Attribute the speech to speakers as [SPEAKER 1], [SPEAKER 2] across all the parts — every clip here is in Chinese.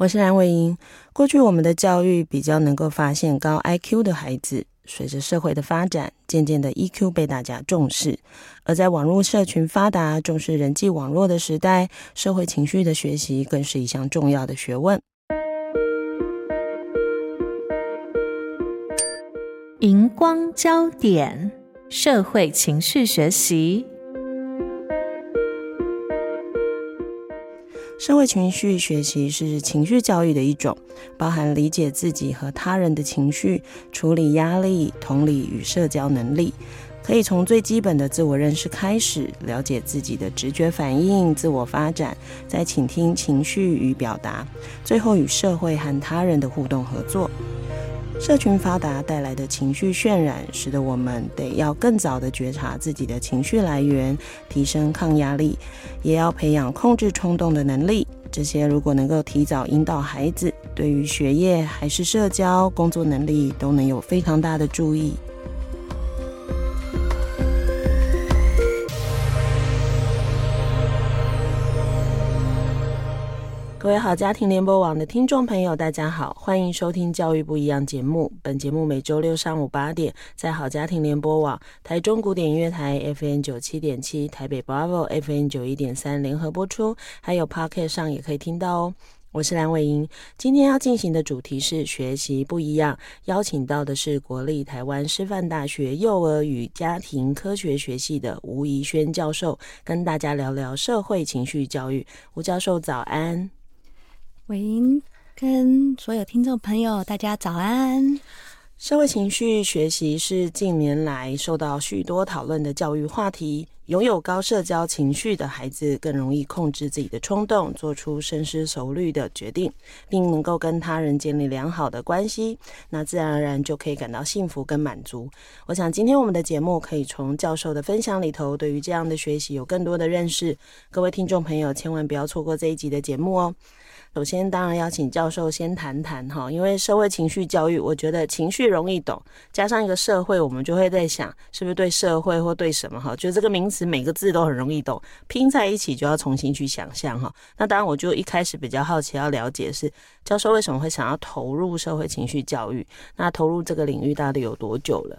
[SPEAKER 1] 我是蓝伟英。过去我们的教育比较能够发现高 IQ 的孩子，随着社会的发展，渐渐的 EQ 被大家重视。而在网络社群发达、重视人际网络的时代，社会情绪的学习更是一项重要的学问。
[SPEAKER 2] 荧光焦点：社会情绪学习。
[SPEAKER 1] 社会情绪学习是情绪教育的一种，包含理解自己和他人的情绪、处理压力、同理与社交能力。可以从最基本的自我认识开始，了解自己的直觉反应、自我发展，再倾听情绪与表达，最后与社会和他人的互动合作。社群发达带来的情绪渲染，使得我们得要更早的觉察自己的情绪来源，提升抗压力，也要培养控制冲动的能力。这些如果能够提早引导孩子，对于学业还是社交、工作能力，都能有非常大的助益。各位好，家庭联播网的听众朋友，大家好，欢迎收听《教育不一样》节目。本节目每周六上午八点，在好家庭联播网、台中古典音乐台 FM 九七点七、台北 Bravo FM 九一点三联合播出，还有 Podcast 上也可以听到哦。我是梁伟莹，今天要进行的主题是学习不一样，邀请到的是国立台湾师范大学幼儿与家庭科学学系的吴怡轩教授，跟大家聊聊社会情绪教育。吴教授早安。
[SPEAKER 3] 喂跟所有听众朋友，大家早安。
[SPEAKER 1] 社会情绪学习是近年来受到许多讨论的教育话题。拥有高社交情绪的孩子更容易控制自己的冲动，做出深思熟虑的决定，并能够跟他人建立良好的关系。那自然而然就可以感到幸福跟满足。我想今天我们的节目可以从教授的分享里头，对于这样的学习有更多的认识。各位听众朋友，千万不要错过这一集的节目哦。首先，当然要请教授先谈谈哈，因为社会情绪教育，我觉得情绪容易懂，加上一个社会，我们就会在想，是不是对社会或对什么哈？就这个名词每个字都很容易懂，拼在一起就要重新去想象哈。那当然，我就一开始比较好奇，要了解是教授为什么会想要投入社会情绪教育？那投入这个领域到底有多久了？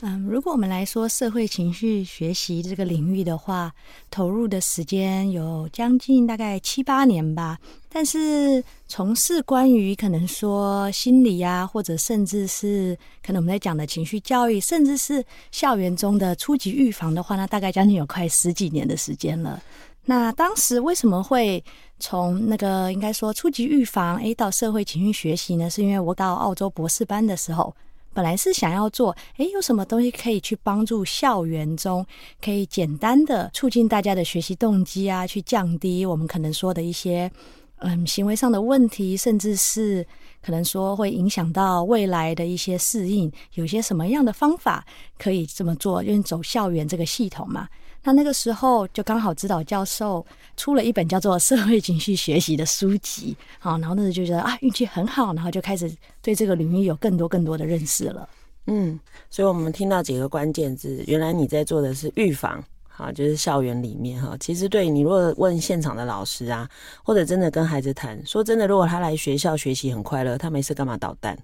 [SPEAKER 3] 嗯，如果我们来说社会情绪学习这个领域的话，投入的时间有将近大概七八年吧。但是从事关于可能说心理啊，或者甚至是可能我们在讲的情绪教育，甚至是校园中的初级预防的话，那大概将近有快十几年的时间了。那当时为什么会从那个应该说初级预防诶到社会情绪学习呢？是因为我到澳洲博士班的时候。本来是想要做，诶，有什么东西可以去帮助校园中，可以简单的促进大家的学习动机啊，去降低我们可能说的一些，嗯，行为上的问题，甚至是可能说会影响到未来的一些适应，有些什么样的方法可以这么做？因为走校园这个系统嘛。那那个时候就刚好指导教授出了一本叫做《社会情绪学习》的书籍，好，然后那时就觉得啊运气很好，然后就开始对这个领域有更多更多的认识了。
[SPEAKER 1] 嗯，所以我们听到几个关键字，原来你在做的是预防，好，就是校园里面哈。其实对你如果问现场的老师啊，或者真的跟孩子谈，说真的，如果他来学校学习很快乐，他没事干嘛捣蛋？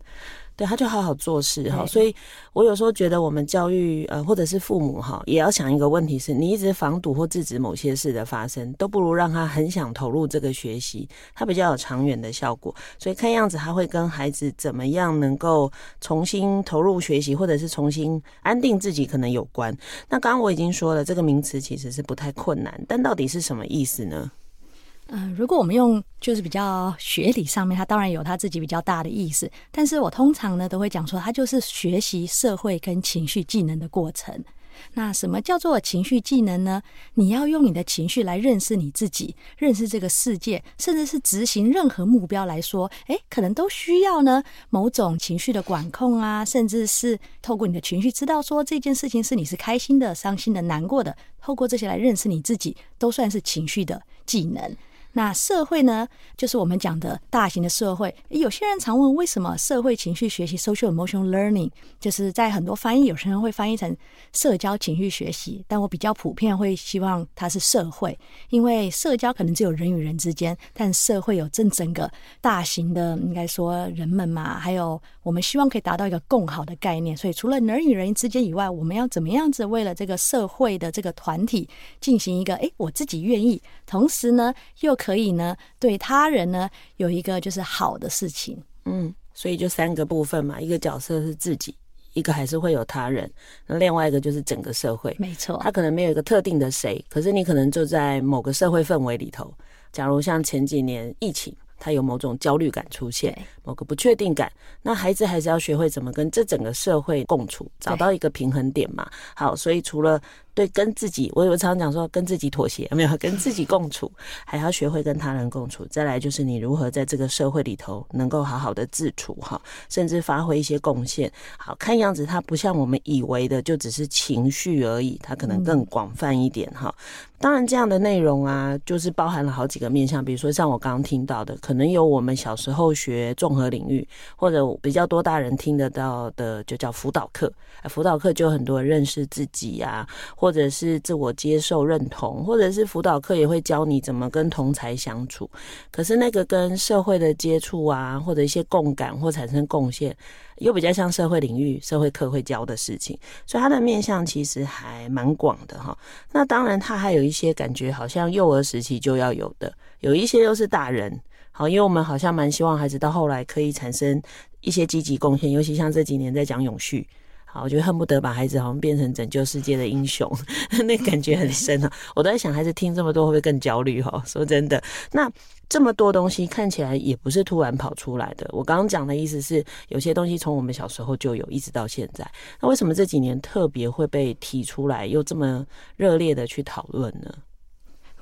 [SPEAKER 1] 对，他就好好做事哈，所以我有时候觉得我们教育呃，或者是父母哈，也要想一个问题是，你一直防堵或制止某些事的发生，都不如让他很想投入这个学习，他比较有长远的效果。所以看样子他会跟孩子怎么样能够重新投入学习，或者是重新安定自己可能有关。那刚刚我已经说了，这个名词其实是不太困难，但到底是什么意思呢？
[SPEAKER 3] 嗯、如果我们用就是比较学理上面，它当然有它自己比较大的意思。但是我通常呢都会讲说，它就是学习社会跟情绪技能的过程。那什么叫做情绪技能呢？你要用你的情绪来认识你自己，认识这个世界，甚至是执行任何目标来说，诶，可能都需要呢某种情绪的管控啊，甚至是透过你的情绪知道说这件事情是你是开心的、伤心的、难过的，透过这些来认识你自己，都算是情绪的技能。那社会呢，就是我们讲的大型的社会。有些人常问，为什么社会情绪学习 （social emotional learning） 就是在很多翻译，有些人会翻译成社交情绪学习，但我比较普遍会希望它是社会，因为社交可能只有人与人之间，但社会有正整个大型的，应该说人们嘛，还有我们希望可以达到一个共好的概念。所以除了人与人之间以外，我们要怎么样子为了这个社会的这个团体进行一个，诶，我自己愿意，同时呢又。可以呢，对他人呢有一个就是好的事情，
[SPEAKER 1] 嗯，所以就三个部分嘛，一个角色是自己，一个还是会有他人，那另外一个就是整个社会，
[SPEAKER 3] 没错，
[SPEAKER 1] 他可能没有一个特定的谁，可是你可能就在某个社会氛围里头，假如像前几年疫情，他有某种焦虑感出现，某个不确定感，那孩子还是要学会怎么跟这整个社会共处，找到一个平衡点嘛。好，所以除了。对，跟自己，我有常常讲说，跟自己妥协，没有跟自己共处，还要学会跟他人共处。再来就是你如何在这个社会里头能够好好的自处哈，甚至发挥一些贡献。好，看样子它不像我们以为的就只是情绪而已，它可能更广泛一点哈。当然，这样的内容啊，就是包含了好几个面向，比如说像我刚刚听到的，可能有我们小时候学综合领域，或者比较多大人听得到的，就叫辅导课。辅导课就很多认识自己呀、啊。或者是自我接受认同，或者是辅导课也会教你怎么跟同才相处。可是那个跟社会的接触啊，或者一些共感或产生贡献，又比较像社会领域、社会课会教的事情。所以它的面向其实还蛮广的哈。那当然，它还有一些感觉好像幼儿时期就要有的，有一些又是大人。好，因为我们好像蛮希望孩子到后来可以产生一些积极贡献，尤其像这几年在讲永续。好，我觉得恨不得把孩子好像变成拯救世界的英雄，那感觉很深啊！我都在想，孩子听这么多会不会更焦虑？哈，说真的，那这么多东西看起来也不是突然跑出来的。我刚刚讲的意思是，有些东西从我们小时候就有，一直到现在。那为什么这几年特别会被提出来，又这么热烈的去讨论呢？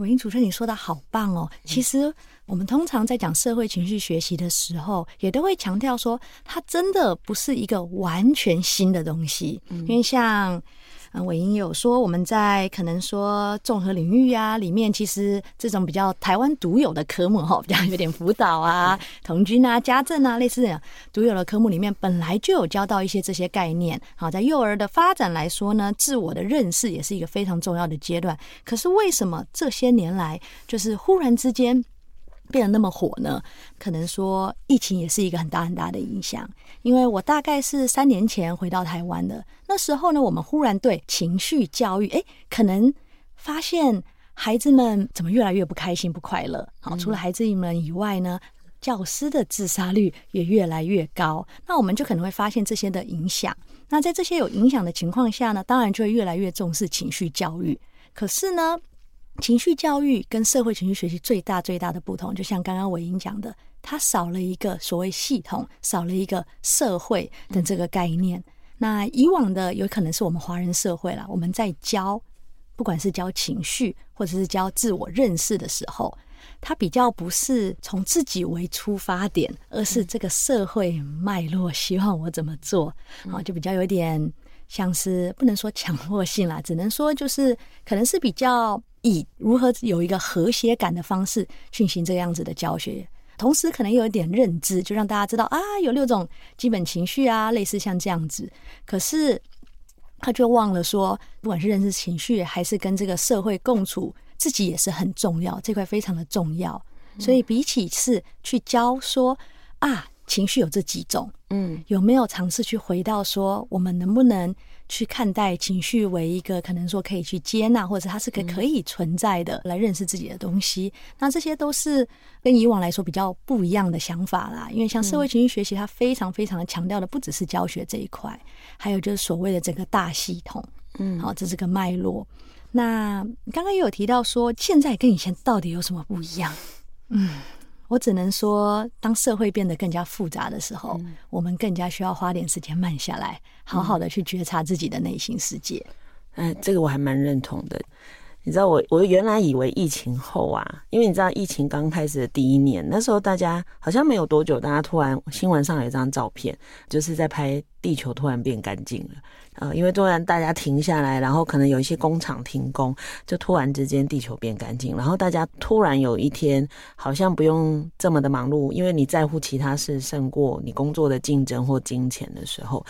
[SPEAKER 3] 伟瑛主持人，你说的好棒哦！其实我们通常在讲社会情绪学习的时候，也都会强调说，它真的不是一个完全新的东西，因为像。啊，伟英有说，我们在可能说综合领域啊里面，其实这种比较台湾独有的科目哈，比较有点辅导啊、童军啊、家政啊，类似这样独有的科目里面，本来就有教到一些这些概念。好，在幼儿的发展来说呢，自我的认识也是一个非常重要的阶段。可是为什么这些年来，就是忽然之间，变得那么火呢？可能说疫情也是一个很大很大的影响。因为我大概是三年前回到台湾的，那时候呢，我们忽然对情绪教育，诶，可能发现孩子们怎么越来越不开心、不快乐。好，除了孩子们以外呢，教师的自杀率也越来越高。那我们就可能会发现这些的影响。那在这些有影响的情况下呢，当然就会越来越重视情绪教育。可是呢，情绪教育跟社会情绪学习最大最大的不同，就像刚刚伟英讲的，它少了一个所谓系统，少了一个社会的这个概念。那以往的有可能是我们华人社会啦，我们在教，不管是教情绪或者是教自我认识的时候，它比较不是从自己为出发点，而是这个社会脉络希望我怎么做啊，就比较有点像是不能说强迫性啦，只能说就是可能是比较。以如何有一个和谐感的方式进行这样子的教学，同时可能有一点认知，就让大家知道啊，有六种基本情绪啊，类似像这样子。可是他就忘了说，不管是认识情绪，还是跟这个社会共处，自己也是很重要，这块非常的重要。所以比起是去教说啊，情绪有这几种，嗯，有没有尝试去回到说，我们能不能？去看待情绪为一个可能说可以去接纳，或者它是个可以存在的，来认识自己的东西。那这些都是跟以往来说比较不一样的想法啦。因为像社会情绪学习，它非常非常的强调的不只是教学这一块，还有就是所谓的整个大系统。嗯，好，这是个脉络。那刚刚也有提到说，现在跟以前到底有什么不一样？嗯。我只能说，当社会变得更加复杂的时候，我们更加需要花点时间慢下来，好好的去觉察自己的内心世界。
[SPEAKER 1] 哎，这个我还蛮认同的。你知道我，我原来以为疫情后啊，因为你知道疫情刚开始的第一年，那时候大家好像没有多久，大家突然新闻上有一张照片，就是在拍地球突然变干净了，呃，因为突然大家停下来，然后可能有一些工厂停工，就突然之间地球变干净，然后大家突然有一天好像不用这么的忙碌，因为你在乎其他事胜过你工作的竞争或金钱的时候，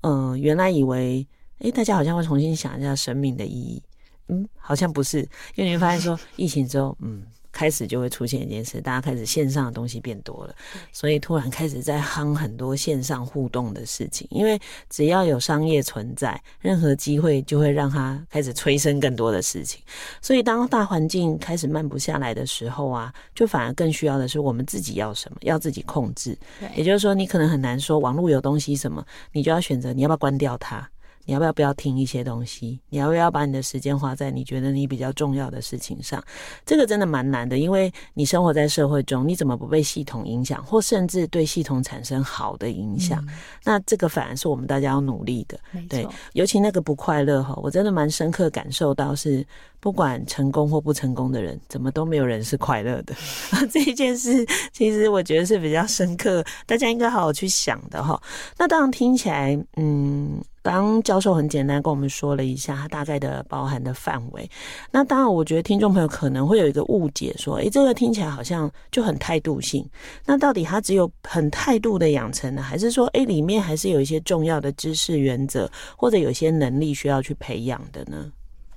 [SPEAKER 1] 嗯、原来以为，诶，大家好像会重新想一下生命的意义。嗯，好像不是，因为你会发现说，疫情之后，嗯，开始就会出现一件事，大家开始线上的东西变多了，所以突然开始在夯很多线上互动的事情。因为只要有商业存在，任何机会就会让它开始催生更多的事情。所以当大环境开始慢不下来的时候啊，就反而更需要的是我们自己要什么，要自己控制。也就是说，你可能很难说网络有东西什么，你就要选择你要不要关掉它。你要不要不要听一些东西？你要不要把你的时间花在你觉得你比较重要的事情上？这个真的蛮难的，因为你生活在社会中，你怎么不被系统影响，或甚至对系统产生好的影响？嗯、那这个反而是我们大家要努力的。对，尤其那个不快乐哈，我真的蛮深刻感受到是，不管成功或不成功的人，怎么都没有人是快乐的。这一件事，其实我觉得是比较深刻，大家应该好好去想的哈。那当然听起来，嗯。刚教授很简单跟我们说了一下他大概的包含的范围，那当然我觉得听众朋友可能会有一个误解，说，诶，这个听起来好像就很态度性，那到底它只有很态度的养成呢，还是说，诶，里面还是有一些重要的知识原则，或者有些能力需要去培养的呢？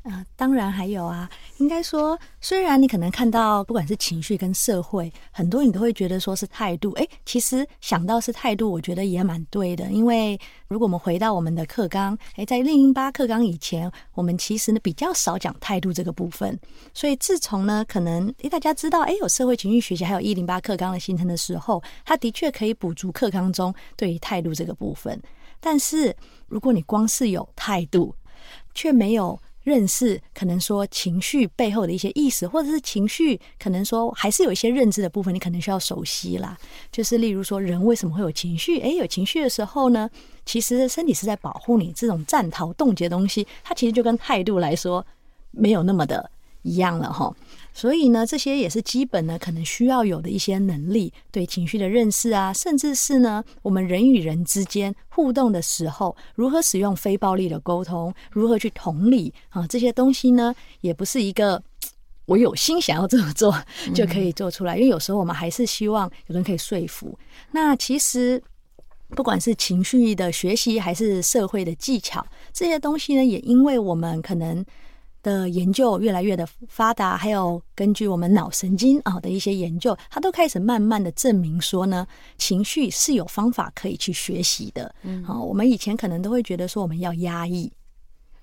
[SPEAKER 3] 啊、呃，当然还有啊。应该说，虽然你可能看到不管是情绪跟社会，很多你都会觉得说是态度。诶，其实想到是态度，我觉得也蛮对的。因为如果我们回到我们的课纲，诶，在一零八课纲以前，我们其实呢比较少讲态度这个部分。所以自从呢，可能诶大家知道，诶有社会情绪学习，还有一零八课纲的形成的时候，它的确可以补足课纲中对于态度这个部分。但是如果你光是有态度，却没有认识可能说情绪背后的一些意思，或者是情绪可能说还是有一些认知的部分，你可能需要熟悉啦。就是例如说，人为什么会有情绪？诶，有情绪的时候呢，其实身体是在保护你。这种战逃、冻结的东西，它其实就跟态度来说没有那么的一样了哈。所以呢，这些也是基本呢，可能需要有的一些能力，对情绪的认识啊，甚至是呢，我们人与人之间互动的时候，如何使用非暴力的沟通，如何去同理啊，这些东西呢，也不是一个我有心想要这么做就可以做出来，因为有时候我们还是希望有人可以说服。那其实不管是情绪的学习，还是社会的技巧，这些东西呢，也因为我们可能。的研究越来越的发达，还有根据我们脑神经啊的一些研究，它都开始慢慢的证明说呢，情绪是有方法可以去学习的。嗯，好，我们以前可能都会觉得说我们要压抑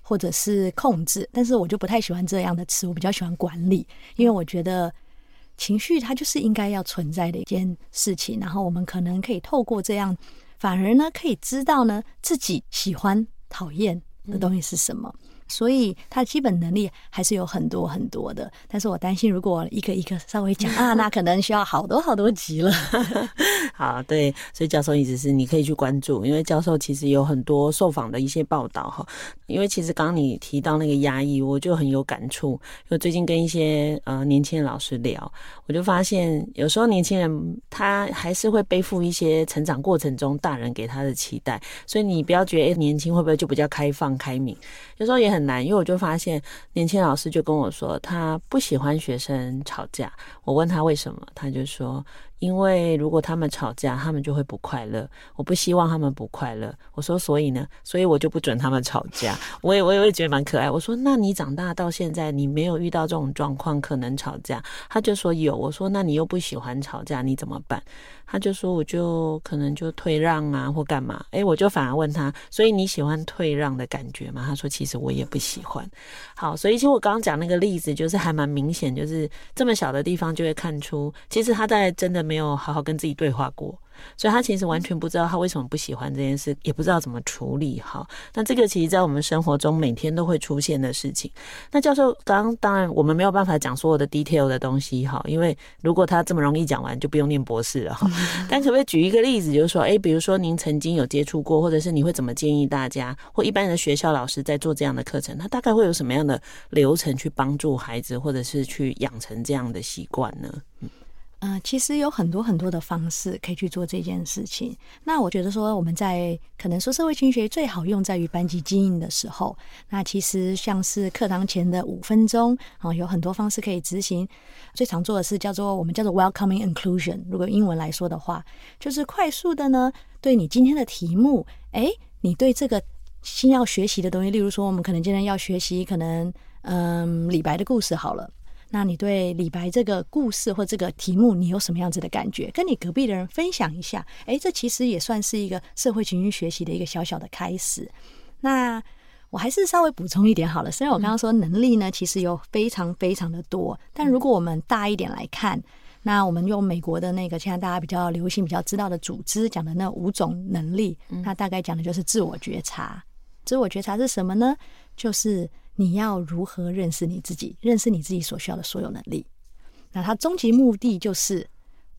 [SPEAKER 3] 或者是控制，但是我就不太喜欢这样的词，我比较喜欢管理，因为我觉得情绪它就是应该要存在的一件事情，然后我们可能可以透过这样，反而呢可以知道呢自己喜欢讨厌的东西是什么。所以他基本能力还是有很多很多的，但是我担心如果一个一个稍微讲啊，那可能需要好多好多集了。
[SPEAKER 1] 好，对，所以教授意思是你可以去关注，因为教授其实有很多受访的一些报道哈。因为其实刚你提到那个压抑，我就很有感触。因为最近跟一些呃年轻的老师聊，我就发现有时候年轻人他还是会背负一些成长过程中大人给他的期待，所以你不要觉得诶年轻会不会就比较开放开明，有时候也很。难，因为我就发现年轻老师就跟我说，他不喜欢学生吵架。我问他为什么，他就说。因为如果他们吵架，他们就会不快乐。我不希望他们不快乐。我说，所以呢，所以我就不准他们吵架。我也，我也会觉得蛮可爱。我说，那你长大到现在，你没有遇到这种状况，可能吵架？他就说有。我说，那你又不喜欢吵架，你怎么办？他就说，我就可能就退让啊，或干嘛。诶，我就反而问他，所以你喜欢退让的感觉吗？他说，其实我也不喜欢。好，所以其实我刚刚讲那个例子，就是还蛮明显，就是这么小的地方就会看出，其实他在真的。没有好好跟自己对话过，所以他其实完全不知道他为什么不喜欢这件事，也不知道怎么处理好。那这个其实，在我们生活中每天都会出现的事情。那教授刚刚当然我们没有办法讲所有的 detail 的东西哈，因为如果他这么容易讲完，就不用念博士了哈。但可不可以举一个例子，就是说，哎，比如说您曾经有接触过，或者是你会怎么建议大家，或一般的学校老师在做这样的课程，他大概会有什么样的流程去帮助孩子，或者是去养成这样的习惯呢？嗯。
[SPEAKER 3] 嗯、呃，其实有很多很多的方式可以去做这件事情。那我觉得说，我们在可能说社会情学最好用在于班级经营的时候。那其实像是课堂前的五分钟啊，有很多方式可以执行。最常做的是叫做我们叫做 welcoming inclusion。如果英文来说的话，就是快速的呢，对你今天的题目，诶，你对这个新要学习的东西，例如说，我们可能今天要学习可能嗯李白的故事好了。那你对李白这个故事或这个题目，你有什么样子的感觉？跟你隔壁的人分享一下。哎，这其实也算是一个社会情绪学习的一个小小的开始。那我还是稍微补充一点好了。虽然我刚刚说能力呢，其实有非常非常的多，但如果我们大一点来看，那我们用美国的那个现在大家比较流行、比较知道的组织讲的那五种能力，那大概讲的就是自我觉察。自我觉察是什么呢？就是。你要如何认识你自己？认识你自己所需要的所有能力。那它终极目的就是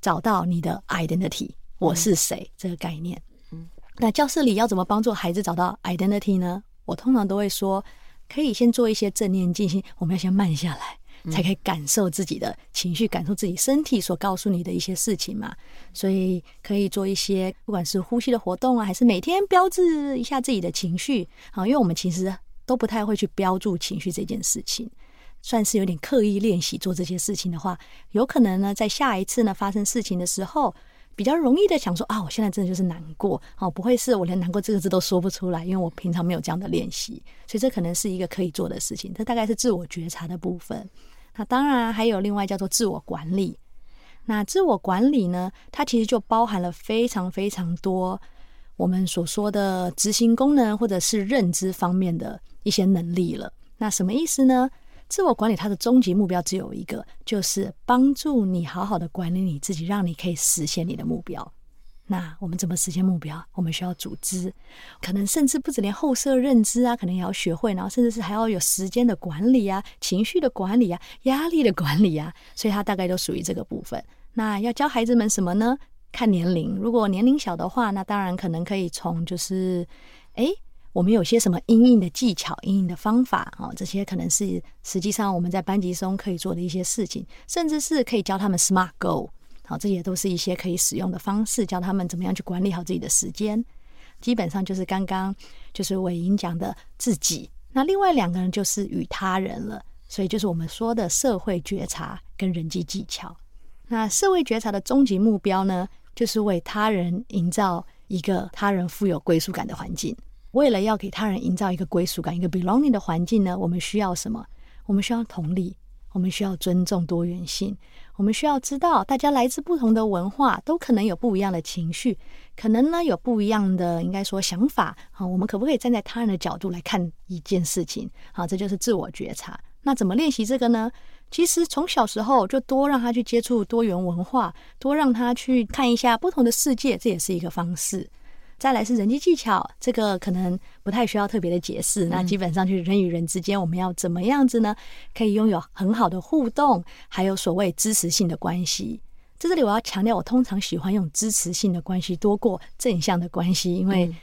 [SPEAKER 3] 找到你的 identity，我是谁这个概念。嗯，那教室里要怎么帮助孩子找到 identity 呢？我通常都会说，可以先做一些正念静心，我们要先慢下来，才可以感受自己的情绪，感受自己身体所告诉你的一些事情嘛。所以可以做一些，不管是呼吸的活动啊，还是每天标志一下自己的情绪啊，因为我们其实。都不太会去标注情绪这件事情，算是有点刻意练习做这些事情的话，有可能呢，在下一次呢发生事情的时候，比较容易的想说啊，我现在真的就是难过哦，不会是我连难过这个字都说不出来，因为我平常没有这样的练习，所以这可能是一个可以做的事情。这大概是自我觉察的部分。那当然还有另外叫做自我管理。那自我管理呢，它其实就包含了非常非常多我们所说的执行功能或者是认知方面的。一些能力了，那什么意思呢？自我管理它的终极目标只有一个，就是帮助你好好的管理你自己，让你可以实现你的目标。那我们怎么实现目标？我们需要组织，可能甚至不止连后设认知啊，可能也要学会，然后甚至是还要有时间的管理啊、情绪的管理啊、压力的管理啊，所以它大概都属于这个部分。那要教孩子们什么呢？看年龄，如果年龄小的话，那当然可能可以从就是，哎。我们有些什么因应的技巧、因应的方法啊？这些可能是实际上我们在班级中可以做的一些事情，甚至是可以教他们 SMART Goal。好，这些都是一些可以使用的方式，教他们怎么样去管理好自己的时间。基本上就是刚刚就是伟莹讲的自己，那另外两个人就是与他人了，所以就是我们说的社会觉察跟人际技巧。那社会觉察的终极目标呢，就是为他人营造一个他人富有归属感的环境。为了要给他人营造一个归属感、一个 belonging 的环境呢，我们需要什么？我们需要同理，我们需要尊重多元性，我们需要知道大家来自不同的文化，都可能有不一样的情绪，可能呢有不一样的应该说想法。好，我们可不可以站在他人的角度来看一件事情？好，这就是自我觉察。那怎么练习这个呢？其实从小时候就多让他去接触多元文化，多让他去看一下不同的世界，这也是一个方式。再来是人际技巧，这个可能不太需要特别的解释。那基本上就是人与人之间，我们要怎么样子呢？可以拥有很好的互动，还有所谓支持性的关系。在这里我要强调，我通常喜欢用支持性的关系多过正向的关系，因为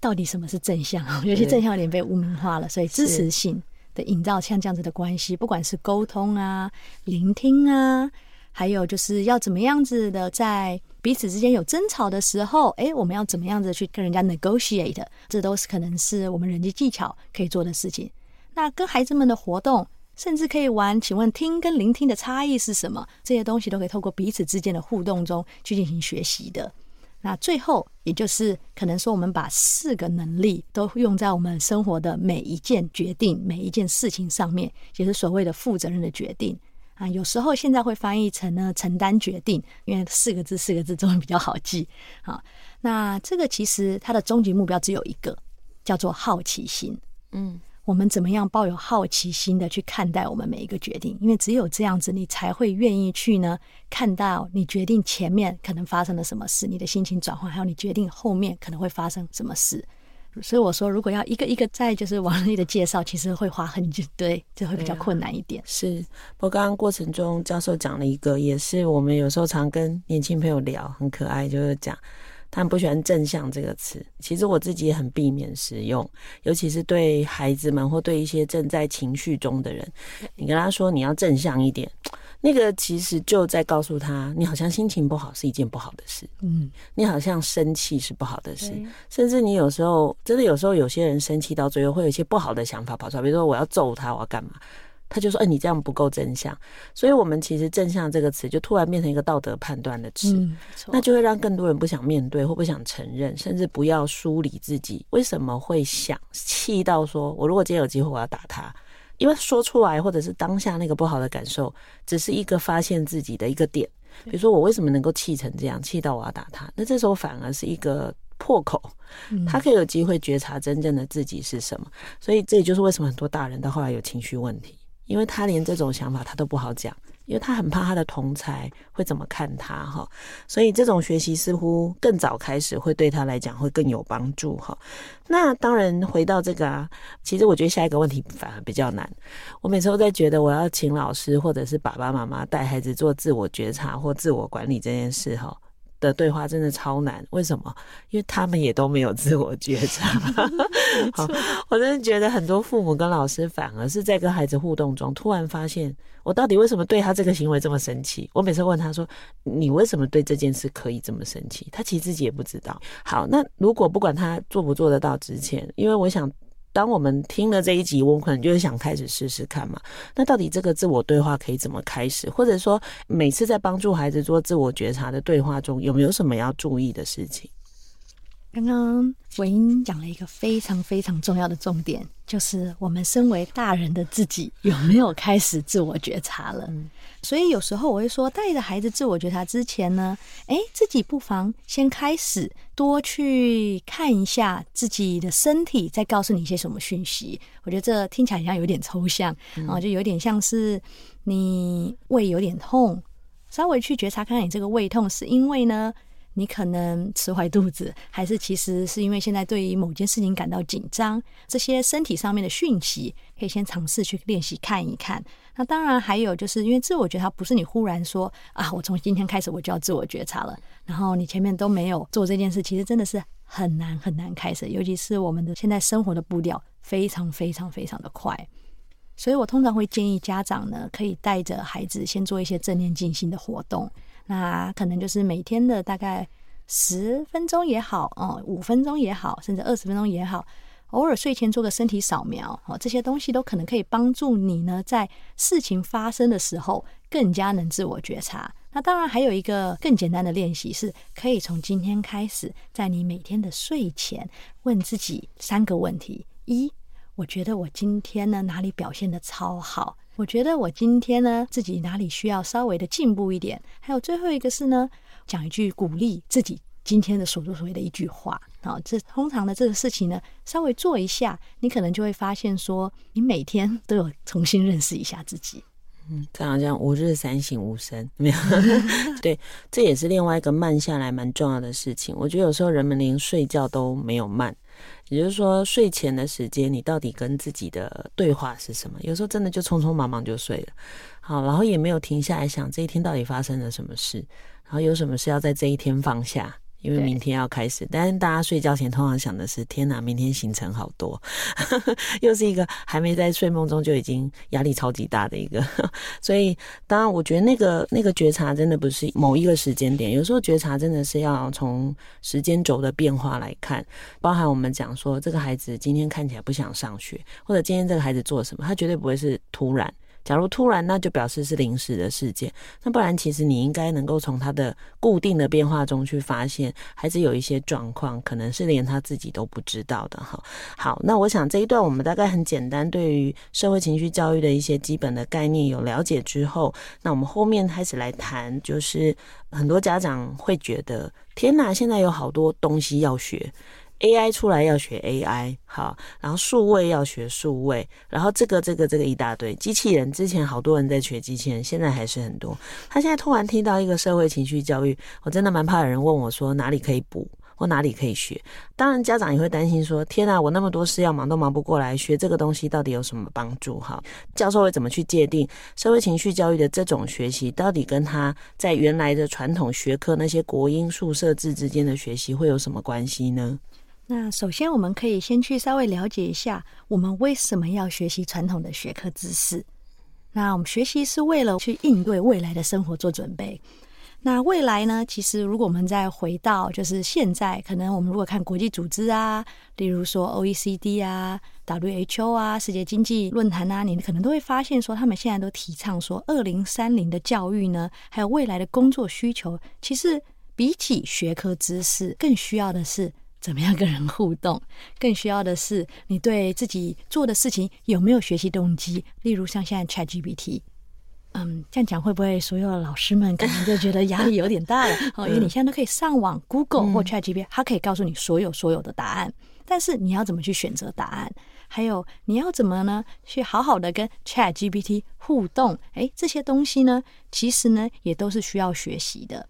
[SPEAKER 3] 到底什么是正向？有些正向有点被污名化了，所以支持性的营造像这样子的关系，不管是沟通啊、聆听啊。还有就是要怎么样子的，在彼此之间有争吵的时候，诶，我们要怎么样子去跟人家 negotiate？这都是可能是我们人际技巧可以做的事情。那跟孩子们的活动，甚至可以玩。请问听跟聆听的差异是什么？这些东西都可以透过彼此之间的互动中去进行学习的。那最后，也就是可能说，我们把四个能力都用在我们生活的每一件决定、每一件事情上面，也是所谓的负责任的决定。啊，有时候现在会翻译成呢，承担决定，因为四个字四个字中文比较好记。好，那这个其实它的终极目标只有一个，叫做好奇心。嗯，我们怎么样抱有好奇心的去看待我们每一个决定？因为只有这样子，你才会愿意去呢，看到你决定前面可能发生了什么事，你的心情转换，还有你决定后面可能会发生什么事。所以我说，如果要一个一个再就是王丽的介绍，其实会花很久，对，就会比较困难一
[SPEAKER 1] 点。是，不过刚刚过程中教授讲了一个，也是我们有时候常跟年轻朋友聊，很可爱，就是讲。他们不喜欢“正向”这个词，其实我自己也很避免使用，尤其是对孩子们或对一些正在情绪中的人，你跟他说你要正向一点，那个其实就在告诉他，你好像心情不好是一件不好的事，嗯，你好像生气是不好的事，甚至你有时候真的有时候有些人生气到最后会有一些不好的想法跑出来，比如说我要揍他，我要干嘛？他就说：“哎、欸，你这样不够正向。”所以，我们其实“正向”这个词就突然变成一个道德判断的词，嗯、那就会让更多人不想面对或不想承认，甚至不要梳理自己为什么会想气到说：“我如果今天有机会，我要打他。”因为说出来或者是当下那个不好的感受，只是一个发现自己的一个点。比如说，我为什么能够气成这样，气到我要打他？那这时候反而是一个破口，他可以有机会觉察真正的自己是什么。所以，这也就是为什么很多大人到后来有情绪问题。因为他连这种想法他都不好讲，因为他很怕他的同才会怎么看他哈，所以这种学习似乎更早开始会对他来讲会更有帮助哈。那当然回到这个啊，其实我觉得下一个问题反而比较难。我每次都在觉得我要请老师或者是爸爸妈妈带孩子做自我觉察或自我管理这件事哈。的对话真的超难，为什么？因为他们也都没有自我觉察。好，我真的觉得很多父母跟老师反而是在跟孩子互动中，突然发现我到底为什么对他这个行为这么生气？我每次问他说：“你为什么对这件事可以这么生气？”他其实自己也不知道。好，那如果不管他做不做得到之前，因为我想。当我们听了这一集，我可能就是想开始试试看嘛。那到底这个自我对话可以怎么开始？或者说，每次在帮助孩子做自我觉察的对话中，有没有什么要注意的事情？
[SPEAKER 3] 刚刚文英讲了一个非常非常重要的重点，就是我们身为大人的自己有没有开始自我觉察了。嗯所以有时候我会说，带着孩子自我觉察之前呢，诶，自己不妨先开始多去看一下自己的身体在告诉你一些什么讯息。我觉得这听起来好像有点抽象啊，就有点像是你胃有点痛，稍微去觉察看看你这个胃痛是因为呢，你可能吃坏肚子，还是其实是因为现在对于某件事情感到紧张？这些身体上面的讯息，可以先尝试去练习看一看。那当然还有就是因为自我觉察不是你忽然说啊，我从今天开始我就要自我觉察了，然后你前面都没有做这件事，其实真的是很难很难开始，尤其是我们的现在生活的步调非常非常非常的快，所以我通常会建议家长呢，可以带着孩子先做一些正念静心的活动。那可能就是每天的大概十分钟也好，哦，五分钟也好，甚至二十分钟也好，偶尔睡前做个身体扫描，哦，这些东西都可能可以帮助你呢，在事情发生的时候更加能自我觉察。那当然还有一个更简单的练习，是可以从今天开始，在你每天的睡前问自己三个问题：一，我觉得我今天呢哪里表现的超好？我觉得我今天呢，自己哪里需要稍微的进步一点？还有最后一个是呢，讲一句鼓励自己今天的所作所为的一句话。好，这通常的这个事情呢，稍微做一下，你可能就会发现说，你每天都有重新认识一下自己。
[SPEAKER 1] 嗯，这样讲，吾日三省吾身，没有？对，这也是另外一个慢下来蛮重要的事情。我觉得有时候人们连睡觉都没有慢。也就是说，睡前的时间，你到底跟自己的对话是什么？有时候真的就匆匆忙忙就睡了，好，然后也没有停下来想这一天到底发生了什么事，然后有什么事要在这一天放下。因为明天要开始，但是大家睡觉前通常想的是：天哪，明天行程好多，又是一个还没在睡梦中就已经压力超级大的一个。所以，当然，我觉得那个那个觉察真的不是某一个时间点，有时候觉察真的是要从时间轴的变化来看，包含我们讲说，这个孩子今天看起来不想上学，或者今天这个孩子做什么，他绝对不会是突然。假如突然，那就表示是临时的事件。那不然，其实你应该能够从他的固定的变化中去发现，孩子有一些状况，可能是连他自己都不知道的哈。好，那我想这一段我们大概很简单，对于社会情绪教育的一些基本的概念有了解之后，那我们后面开始来谈，就是很多家长会觉得，天哪，现在有好多东西要学。AI 出来要学 AI，好，然后数位要学数位，然后这个这个这个一大堆机器人，之前好多人在学机器人，现在还是很多。他现在突然听到一个社会情绪教育，我真的蛮怕有人问我说哪里可以补。或哪里可以学？当然，家长也会担心说：“天啊，我那么多事要忙，都忙不过来，学这个东西到底有什么帮助？”哈，教授会怎么去界定社会情绪教育的这种学习，到底跟他在原来的传统学科那些国英数设置之间的学习会有什么关系呢？
[SPEAKER 3] 那首先，我们可以先去稍微了解一下，我们为什么要学习传统的学科知识？那我们学习是为了去应对未来的生活做准备。那未来呢？其实，如果我们再回到就是现在，可能我们如果看国际组织啊，例如说 OECD 啊、WHO 啊、世界经济论坛啊，你可能都会发现说，他们现在都提倡说，二零三零的教育呢，还有未来的工作需求，其实比起学科知识，更需要的是怎么样跟人互动，更需要的是你对自己做的事情有没有学习动机。例如像现在 ChatGPT。嗯，这样讲会不会所有的老师们可能就觉得压力有点大了？哦，因为你现在都可以上网 Google 或 ChatGPT，它可以告诉你所有所有的答案。但是你要怎么去选择答案？还有你要怎么呢？去好好的跟 ChatGPT 互动？诶，这些东西呢，其实呢也都是需要学习的。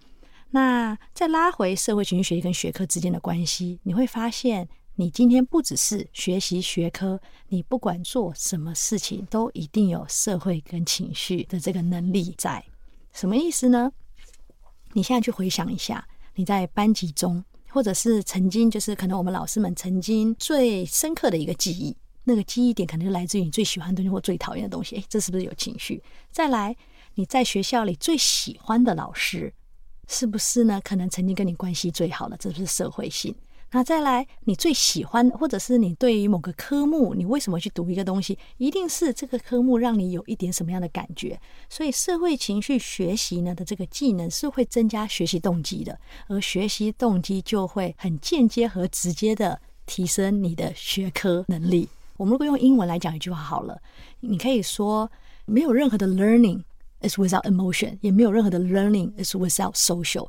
[SPEAKER 3] 那再拉回社会情绪学习跟学科之间的关系，你会发现。你今天不只是学习学科，你不管做什么事情，都一定有社会跟情绪的这个能力在。什么意思呢？你现在去回想一下，你在班级中，或者是曾经，就是可能我们老师们曾经最深刻的一个记忆，那个记忆点可能就来自于你最喜欢的东西或最讨厌的东西。诶，这是不是有情绪？再来，你在学校里最喜欢的老师，是不是呢？可能曾经跟你关系最好的，这是不是社会性？那再来，你最喜欢，或者是你对于某个科目，你为什么去读一个东西？一定是这个科目让你有一点什么样的感觉。所以，社会情绪学习呢的这个技能是会增加学习动机的，而学习动机就会很间接和直接的提升你的学科能力。我们如果用英文来讲一句话好了，你可以说，没有任何的 learning is without emotion，也没有任何的 learning is without social。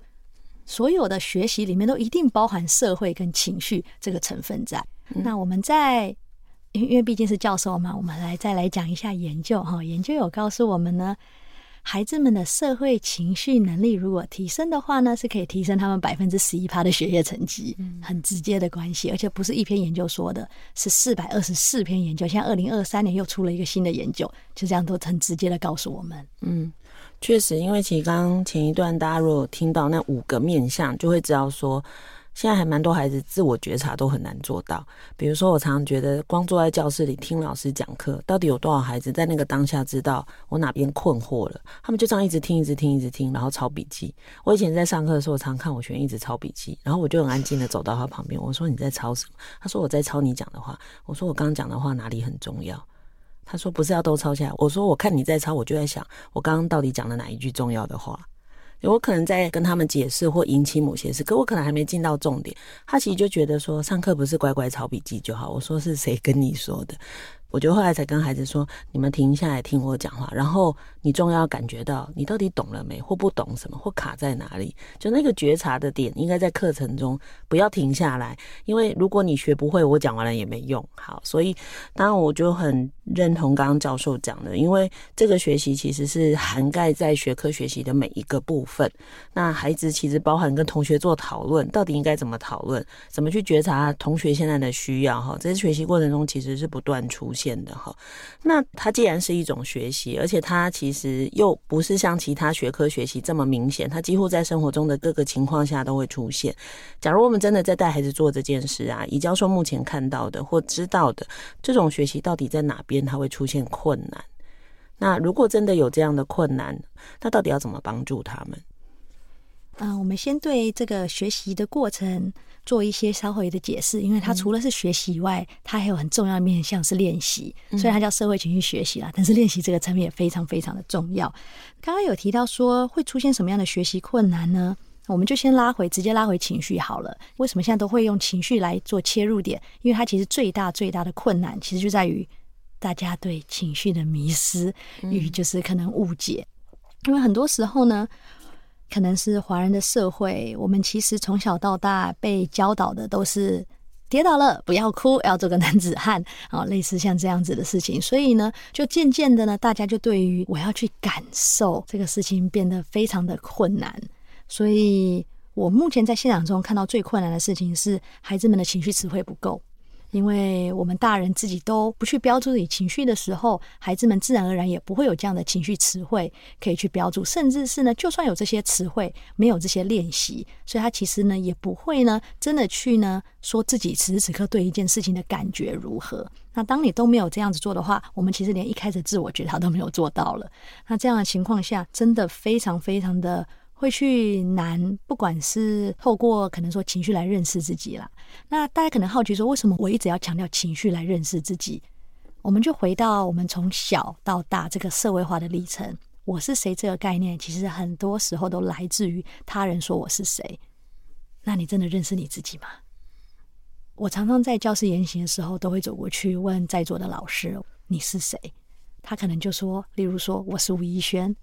[SPEAKER 3] 所有的学习里面都一定包含社会跟情绪这个成分在。嗯、那我们在，因为因为毕竟是教授嘛，我们来再来讲一下研究哈。研究有告诉我们呢，孩子们的社会情绪能力如果提升的话呢，是可以提升他们百分之十一趴的学业成绩，很直接的关系。而且不是一篇研究说的，是四百二十四篇研究。现在二零二三年又出了一个新的研究，就这样都很直接的告诉我们，嗯。
[SPEAKER 1] 确实，因为其实刚刚前一段大家如果听到那五个面向，就会知道说，现在还蛮多孩子自我觉察都很难做到。比如说，我常常觉得，光坐在教室里听老师讲课，到底有多少孩子在那个当下知道我哪边困惑了？他们就这样一直听，一直听，一直听，然后抄笔记。我以前在上课的时候，我常看我学生一直抄笔记，然后我就很安静的走到他旁边，我说：“你在抄什么？”他说：“我在抄你讲的话。”我说：“我刚刚讲的话哪里很重要？”他说：“不是要都抄下来。”我说：“我看你在抄，我就在想，我刚刚到底讲了哪一句重要的话？我可能在跟他们解释或引起某些事，可我可能还没进到重点。他其实就觉得说，上课不是乖乖抄笔记就好。我说：“是谁跟你说的？”我就后来才跟孩子说：“你们停下来听我讲话，然后你重要感觉到你到底懂了没，或不懂什么，或卡在哪里。就那个觉察的点，应该在课程中不要停下来，因为如果你学不会，我讲完了也没用。好，所以当然我就很认同刚刚教授讲的，因为这个学习其实是涵盖在学科学习的每一个部分。那孩子其实包含跟同学做讨论，到底应该怎么讨论，怎么去觉察同学现在的需要。哈，这些学习过程中其实是不断出现。的哈，那它既然是一种学习，而且它其实又不是像其他学科学习这么明显，它几乎在生活中的各个情况下都会出现。假如我们真的在带孩子做这件事啊，以教授目前看到的或知道的这种学习到底在哪边它会出现困难？那如果真的有这样的困难，那到底要怎么帮助他们？
[SPEAKER 3] 嗯、我们先对这个学习的过程做一些稍微的解释，因为它除了是学习以外，它还有很重要的面向是练习。虽然它叫社会情绪学习啦，但是练习这个层面也非常非常的重要。刚刚有提到说会出现什么样的学习困难呢？我们就先拉回，直接拉回情绪好了。为什么现在都会用情绪来做切入点？因为它其实最大最大的困难，其实就在于大家对情绪的迷失与就是可能误解。因为很多时候呢。可能是华人的社会，我们其实从小到大被教导的都是跌倒了不要哭，要做个男子汉啊，类似像这样子的事情。所以呢，就渐渐的呢，大家就对于我要去感受这个事情变得非常的困难。所以我目前在现场中看到最困难的事情是孩子们的情绪词汇不够。因为我们大人自己都不去标注自己情绪的时候，孩子们自然而然也不会有这样的情绪词汇可以去标注，甚至是呢，就算有这些词汇，没有这些练习，所以他其实呢也不会呢真的去呢说自己此时此刻对一件事情的感觉如何。那当你都没有这样子做的话，我们其实连一开始自我觉察都没有做到了。那这样的情况下，真的非常非常的。会去难，不管是透过可能说情绪来认识自己啦。那大家可能好奇说，为什么我一直要强调情绪来认识自己？我们就回到我们从小到大这个社会化的历程，我是谁这个概念，其实很多时候都来自于他人说我是谁。那你真的认识你自己吗？我常常在教室言行的时候，都会走过去问在座的老师：“你是谁？”他可能就说，例如说我是吴一轩，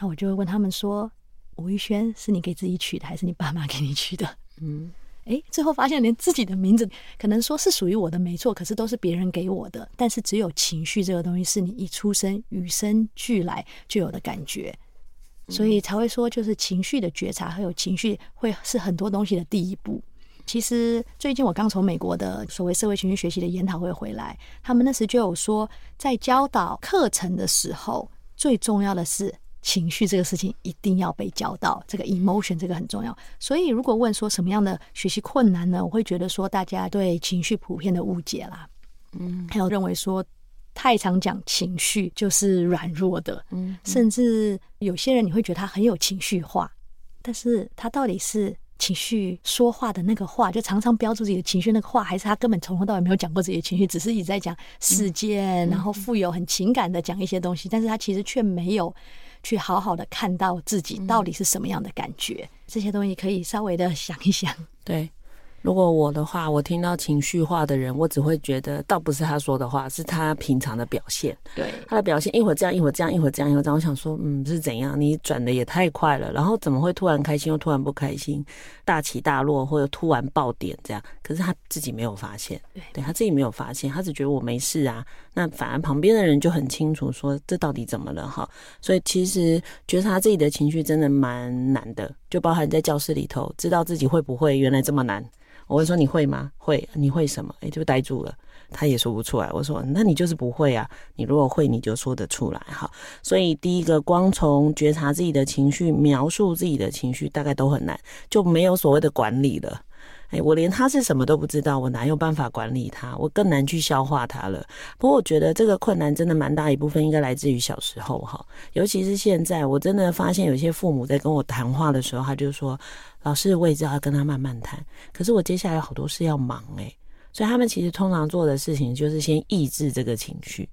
[SPEAKER 3] 那我就会问他们说。吴玉轩是你给自己取的，还是你爸妈给你取的？嗯，诶，最后发现连自己的名字可能说是属于我的，没错，可是都是别人给我的。但是只有情绪这个东西，是你一出生与生俱来就有的感觉，所以才会说，就是情绪的觉察还有情绪会是很多东西的第一步。其实最近我刚从美国的所谓社会情绪学习的研讨会回来，他们那时就有说，在教导课程的时候，最重要的是。情绪这个事情一定要被教到，这个 emotion 这个很重要。所以如果问说什么样的学习困难呢？我会觉得说大家对情绪普遍的误解啦，嗯，还有认为说太常讲情绪就是软弱的，嗯，甚至有些人你会觉得他很有情绪化，但是他到底是情绪说话的那个话，就常常标注自己的情绪那个话，还是他根本从头到尾没有讲过自己的情绪，只是一直在讲事件，然后富有很情感的讲一些东西，但是他其实却没有。去好好的看到自己到底是什么样的感觉，嗯、这些东西可以稍微的想一想。
[SPEAKER 1] 对。如果我的话，我听到情绪化的人，我只会觉得倒不是他说的话，是他平常的表现。对，他的表现一会儿这样，一会儿这样，一会儿这样，一会儿这样。我想说，嗯，是怎样？你转的也太快了，然后怎么会突然开心又突然不开心，大起大落或者突然爆点这样？可是他自己没有发现，对，对他自己没有发现，他只觉得我没事啊。那反而旁边的人就很清楚说，这到底怎么了哈？所以其实觉察自己的情绪真的蛮难的，就包含在教室里头，知道自己会不会原来这么难。我会说，你会吗？会，你会什么？诶，就呆住了，他也说不出来。我说，那你就是不会啊。你如果会，你就说得出来哈。所以第一个，光从觉察自己的情绪，描述自己的情绪，大概都很难，就没有所谓的管理了。哎，我连他是什么都不知道，我哪有办法管理他？我更难去消化他了。不过我觉得这个困难真的蛮大一部分，应该来自于小时候哈，尤其是现在，我真的发现有些父母在跟我谈话的时候，他就说。老师，我也知道要跟他慢慢谈，可是我接下来有好多事要忙诶，所以他们其实通常做的事情就是先抑制这个情绪，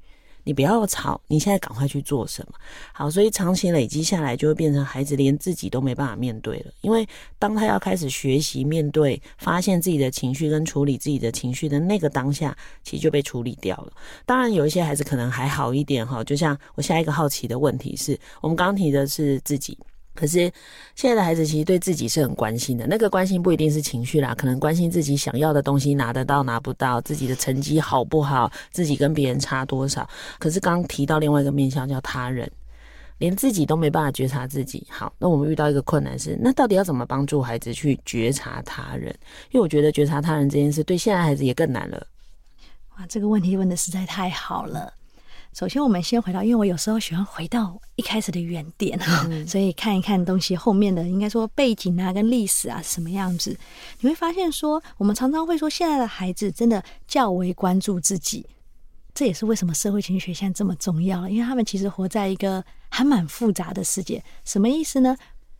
[SPEAKER 1] 你不要吵，你现在赶快去做什么。好，所以长期累积下来，就会变成孩子连自己都没办法面对了，因为当他要开始学习面对、发现自己的情绪跟处理自己的情绪的那个当下，其实就被处理掉了。当然，有一些孩子可能还好一点哈，就像我下一个好奇的问题是，我们刚提的是自己。可是现在的孩子其实对自己是很关心的，那个关心不一定是情绪啦，可能关心自己想要的东西拿得到拿不到，自己的成绩好不好，自己跟别人差多少。可是刚提到另外一个面向叫他人，连自己都没办法觉察自己。好，那我们遇到一个困难是，那到底要怎么帮助孩子去觉察他人？因为我觉得觉察他人这件事对现在孩子也更难了。
[SPEAKER 3] 哇，这个问题问得实在太好了。首先，我们先回到，因为我有时候喜欢回到一开始的原点哈，嗯、所以看一看东西后面的，应该说背景啊，跟历史啊什么样子，你会发现说，我们常常会说，现在的孩子真的较为关注自己，这也是为什么社会情绪学现在这么重要了，因为他们其实活在一个还蛮复杂的世界，什么意思呢？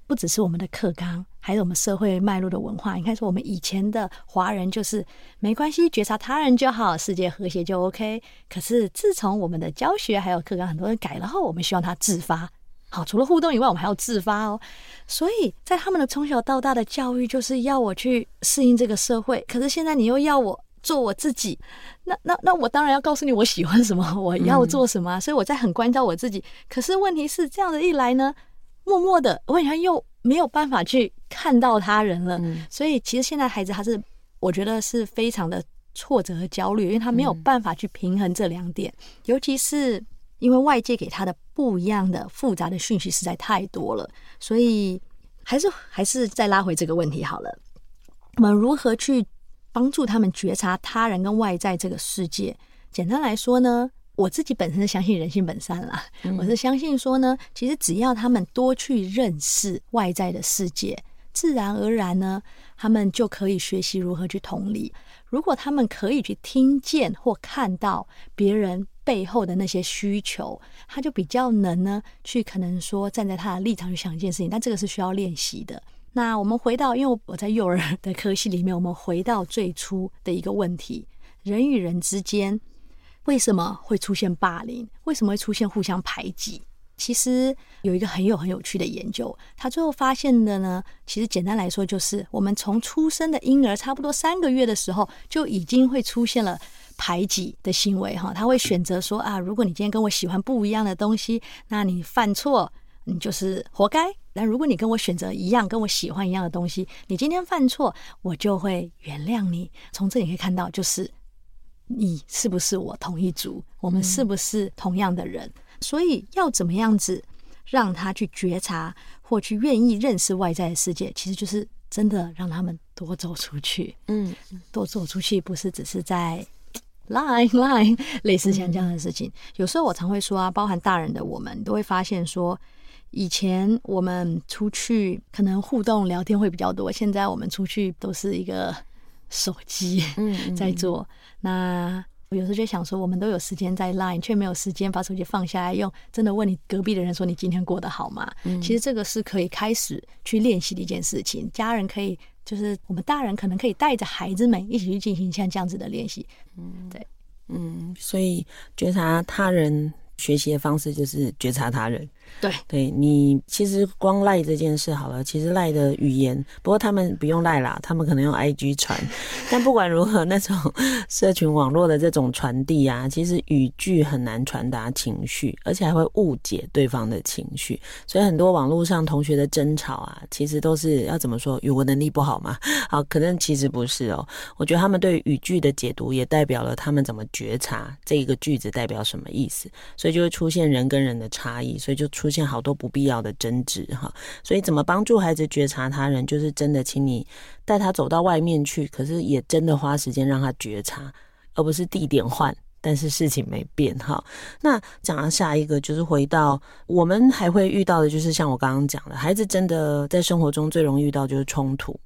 [SPEAKER 3] 不只是我们的课纲，还有我们社会脉络的文化。你看，说我们以前的华人就是没关系，觉察他人就好，世界和谐就 OK。可是自从我们的教学还有课纲很多人改了后，我们希望他自发。好，除了互动以外，我们还要自发哦。所以在他们的从小到大的教育，就是要我去适应这个社会。可是现在你又要我做我自己，那那那我当然要告诉你我喜欢什么，我要做什么。嗯、所以我在很关照我自己。可是问题是这样的一来呢？默默的，我好像又没有办法去看到他人了。嗯、所以其实现在孩子他是我觉得是非常的挫折和焦虑，因为他没有办法去平衡这两点，尤其是因为外界给他的不一样的复杂的讯息实在太多了，所以还是还是再拉回这个问题好了，我们如何去帮助他们觉察他人跟外在这个世界？简单来说呢，我自己本身是相信人性本善啦，我是相信说呢，其实只要他们多去认识外在的世界。自然而然呢，他们就可以学习如何去同理。如果他们可以去听见或看到别人背后的那些需求，他就比较能呢去可能说站在他的立场去想一件事情。但这个是需要练习的。那我们回到，因为我在幼儿的科系里面，我们回到最初的一个问题：人与人之间为什么会出现霸凌？为什么会出现互相排挤？其实有一个很有很有趣的研究，他最后发现的呢，其实简单来说就是，我们从出生的婴儿差不多三个月的时候，就已经会出现了排挤的行为哈。他会选择说啊，如果你今天跟我喜欢不一样的东西，那你犯错，你就是活该；但如果你跟我选择一样，跟我喜欢一样的东西，你今天犯错，我就会原谅你。从这里可以看到，就是你是不是我同一组，我们是不是同样的人。嗯所以要怎么样子让他去觉察或去愿意认识外在的世界，其实就是真的让他们多走出去。嗯，多走出去不是只是在 line line 类似像这样的事情。有时候我常会说啊，包含大人的我们都会发现说，以前我们出去可能互动聊天会比较多，现在我们出去都是一个手机 在做。那我有时候就想说，我们都有时间在 Line，却没有时间把手机放下来用。真的问你隔壁的人说：“你今天过得好吗？”嗯，其实这个是可以开始去练习的一件事情。家人可以，就是我们大人可能可以带着孩子们一起去进行像这样子的练习。嗯，对，
[SPEAKER 1] 嗯，所以觉察他人学习的方式就是觉察他人。
[SPEAKER 3] 对，
[SPEAKER 1] 对你其实光赖这件事好了，其实赖的语言，不过他们不用赖啦，他们可能用 IG 传。但不管如何，那种社群网络的这种传递啊，其实语句很难传达情绪，而且还会误解对方的情绪。所以很多网络上同学的争吵啊，其实都是要怎么说，语文能力不好嘛？好，可能其实不是哦。我觉得他们对语句的解读，也代表了他们怎么觉察这一个句子代表什么意思，所以就会出现人跟人的差异，所以就。出现好多不必要的争执哈，所以怎么帮助孩子觉察他人，就是真的，请你带他走到外面去，可是也真的花时间让他觉察，而不是地点换，但是事情没变哈。那讲到下一个，就是回到我们还会遇到的，就是像我刚刚讲的，孩子真的在生活中最容易遇到就是冲突，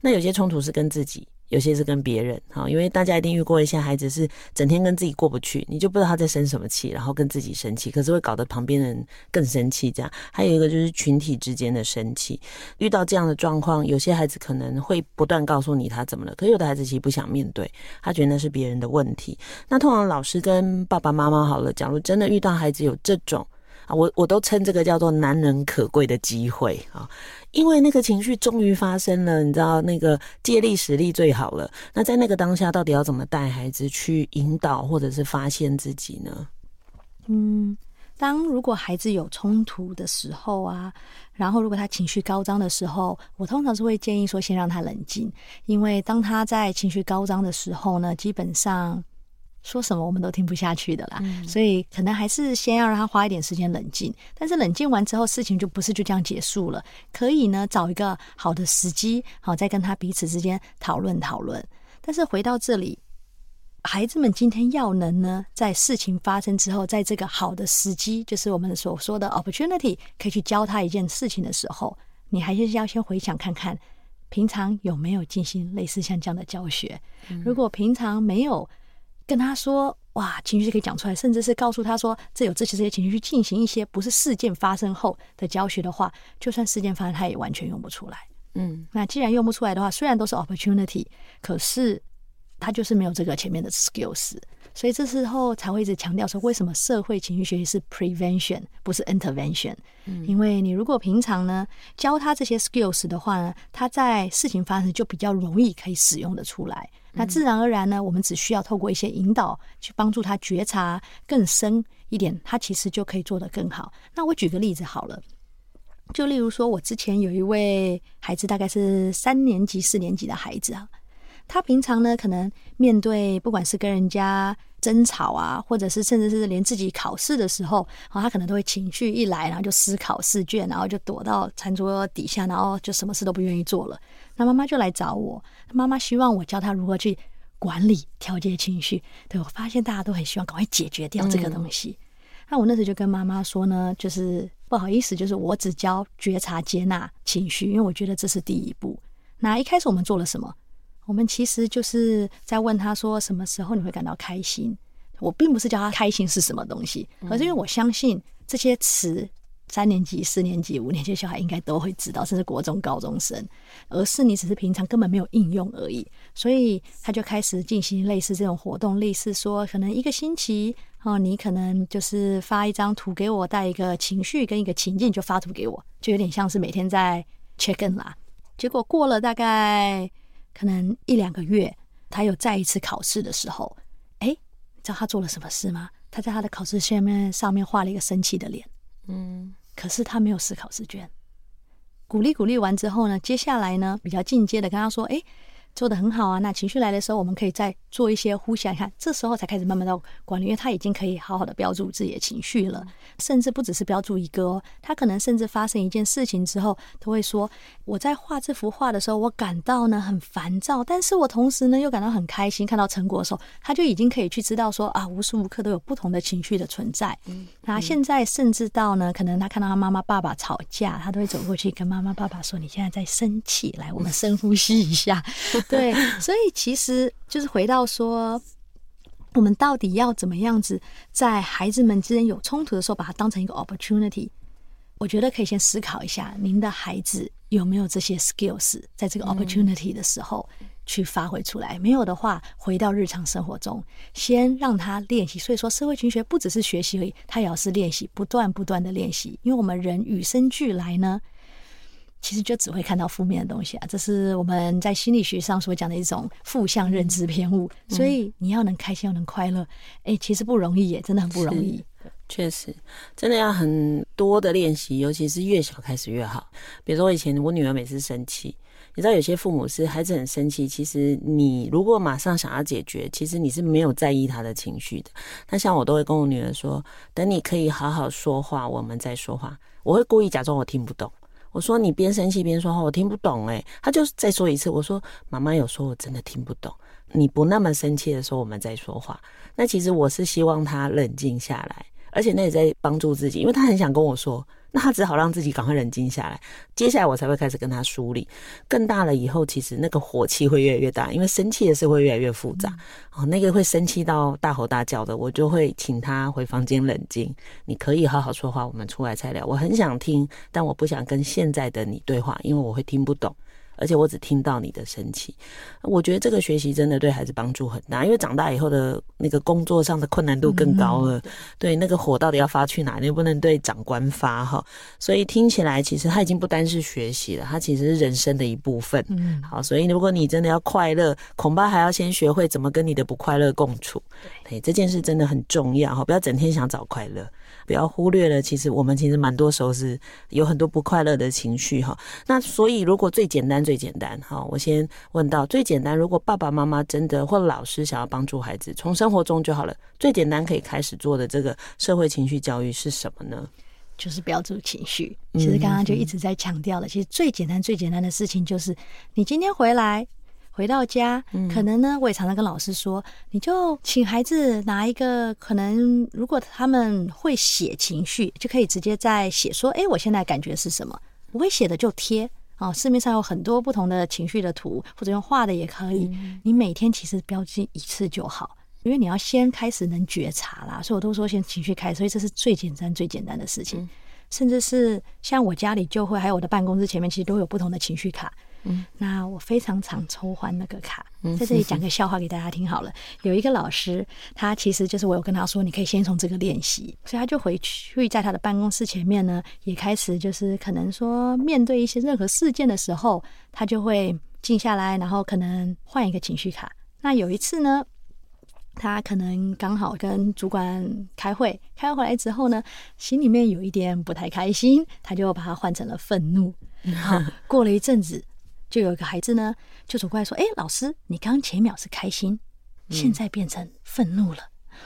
[SPEAKER 1] 那有些冲突是跟自己。有些是跟别人，哈，因为大家一定遇过一些孩子是整天跟自己过不去，你就不知道他在生什么气，然后跟自己生气，可是会搞得旁边人更生气。这样，还有一个就是群体之间的生气。遇到这样的状况，有些孩子可能会不断告诉你他怎么了，可有的孩子其实不想面对，他觉得那是别人的问题。那通常老师跟爸爸妈妈好了，假如真的遇到孩子有这种啊，我我都称这个叫做难能可贵的机会啊。因为那个情绪终于发生了，你知道那个借力使力最好了。那在那个当下，到底要怎么带孩子去引导或者是发现自己呢？
[SPEAKER 3] 嗯，当如果孩子有冲突的时候啊，然后如果他情绪高涨的时候，我通常是会建议说先让他冷静，因为当他在情绪高涨的时候呢，基本上。说什么我们都听不下去的啦，嗯，所以可能还是先要让他花一点时间冷静。但是冷静完之后，事情就不是就这样结束了。可以呢，找一个好的时机，好再跟他彼此之间讨论讨论。但是回到这里，孩子们今天要能呢，在事情发生之后，在这个好的时机，就是我们所说的 opportunity，可以去教他一件事情的时候，你还是要先回想看看，平常有没有进行类似像这样的教学。嗯，如果平常没有。跟他说哇，情绪可以讲出来，甚至是告诉他说，这有这些这些情绪去进行一些不是事件发生后的教学的话，就算事件发生，他也完全用不出来。嗯，那既然用不出来的话，虽然都是 opportunity，可是他就是没有这个前面的 skills。所以这时候才会一直强调说，为什么社会情绪学习是 prevention 不是 intervention？嗯，因为你如果平常呢教他这些 skills 的话呢，他在事情发生就比较容易可以使用的出来。那自然而然呢，我们只需要透过一些引导去帮助他觉察更深一点，他其实就可以做得更好。那我举个例子好了，就例如说我之前有一位孩子，大概是三年级、四年级的孩子啊。他平常呢，可能面对不管是跟人家争吵啊，或者是甚至是连自己考试的时候，啊，他可能都会情绪一来，然后就思考试卷，然后就躲到餐桌底下，然后就什么事都不愿意做了。那妈妈就来找我，妈妈希望我教他如何去管理、调节情绪。对，我发现大家都很希望赶快解决掉这个东西。嗯、那我那时候就跟妈妈说呢，就是不好意思，就是我只教觉察、接纳情绪，因为我觉得这是第一步。那一开始我们做了什么？我们其实就是在问他说，什么时候你会感到开心？我并不是叫他开心是什么东西，而是因为我相信这些词。三年级、四年级、五年级的小孩应该都会知道，甚至国中高中生，而是你只是平常根本没有应用而已。所以他就开始进行类似这种活动，类似说，可能一个星期哦，你可能就是发一张图给我，带一个情绪跟一个情境，就发图给我，就有点像是每天在 check in 啦。结果过了大概可能一两个月，他有再一次考试的时候，哎，你知道他做了什么事吗？他在他的考试下面上面画了一个生气的脸。嗯，可是他没有思考试卷，鼓励鼓励完之后呢，接下来呢，比较进阶的跟他说，哎。做得很好啊！那情绪来的时候，我们可以再做一些呼吸，你看，这时候才开始慢慢到管理，因为他已经可以好好的标注自己的情绪了，甚至不只是标注一个哦，他可能甚至发生一件事情之后，都会说：“我在画这幅画的时候，我感到呢很烦躁，但是我同时呢又感到很开心。看到成果的时候，他就已经可以去知道说啊，无时无刻都有不同的情绪的存在。那现在甚至到呢，可能他看到他妈妈爸爸吵架，他都会走过去跟妈妈爸爸说：你现在在生气，来，我们深呼吸一下。”对，所以其实就是回到说，我们到底要怎么样子，在孩子们之间有冲突的时候，把它当成一个 opportunity。我觉得可以先思考一下，您的孩子有没有这些 skills，在这个 opportunity 的时候去发挥出来。没有的话，回到日常生活中，先让他练习。所以说，社会群学不只是学习而已，他也要是练习，不断不断的练习。因为我们人与生俱来呢。其实就只会看到负面的东西啊，这是我们在心理学上所讲的一种负向认知偏误。所以你要能开心，要能快乐，哎，其实不容易耶，真的很不容易。
[SPEAKER 1] 确实，真的要很多的练习，尤其是越小开始越好。比如说，我以前我女儿每次生气，你知道有些父母是孩子很生气，其实你如果马上想要解决，其实你是没有在意他的情绪的。那像我都会跟我女儿说，等你可以好好说话，我们再说话。我会故意假装我听不懂。我说你边生气边说话，我听不懂诶，他就再说一次。我说妈妈有说，我真的听不懂。你不那么生气的时候，我们再说话。那其实我是希望他冷静下来，而且那也在帮助自己，因为他很想跟我说。那他只好让自己赶快冷静下来，接下来我才会开始跟他梳理。更大了以后，其实那个火气会越来越大，因为生气的事会越来越复杂。哦，那个会生气到大吼大叫的，我就会请他回房间冷静。你可以好好说话，我们出来再聊。我很想听，但我不想跟现在的你对话，因为我会听不懂。而且我只听到你的生气，我觉得这个学习真的对孩子帮助很大，因为长大以后的那个工作上的困难度更高了。对，那个火到底要发去哪？你不能对长官发哈。所以听起来，其实他已经不单是学习了，他其实是人生的一部分。嗯，好，所以如果你真的要快乐，恐怕还要先学会怎么跟你的不快乐共处。对，这件事真的很重要哈，不要整天想找快乐。不要忽略了，其实我们其实蛮多时候是有很多不快乐的情绪哈。那所以，如果最简单、最简单哈，我先问到最简单，如果爸爸妈妈真的或老师想要帮助孩子，从生活中就好了。最简单可以开始做的这个社会情绪教育是什么呢？
[SPEAKER 3] 就是标注情绪。其实刚刚就一直在强调了，其实最简单、最简单的事情就是，你今天回来。回到家，可能呢，我也常常跟老师说，你就请孩子拿一个，可能如果他们会写情绪，就可以直接在写说，哎，我现在感觉是什么？不会写的就贴啊，市面上有很多不同的情绪的图，或者用画的也可以。你每天其实标记一次就好，因为你要先开始能觉察啦。所以我都说先情绪开，所以这是最简单、最简单的事情。甚至是像我家里就会，还有我的办公室前面，其实都有不同的情绪卡。嗯，那我非常常抽换那个卡，在这里讲个笑话给大家听好了。有一个老师，他其实就是我有跟他说，你可以先从这个练习，所以他就回去在他的办公室前面呢，也开始就是可能说面对一些任何事件的时候，他就会静下来，然后可能换一个情绪卡。那有一次呢，他可能刚好跟主管开会，开回来之后呢，心里面有一点不太开心，他就把它换成了愤怒。好，过了一阵子。就有一个孩子呢，就走过来说：“哎，老师，你刚刚前一秒是开心，现在变成愤怒了。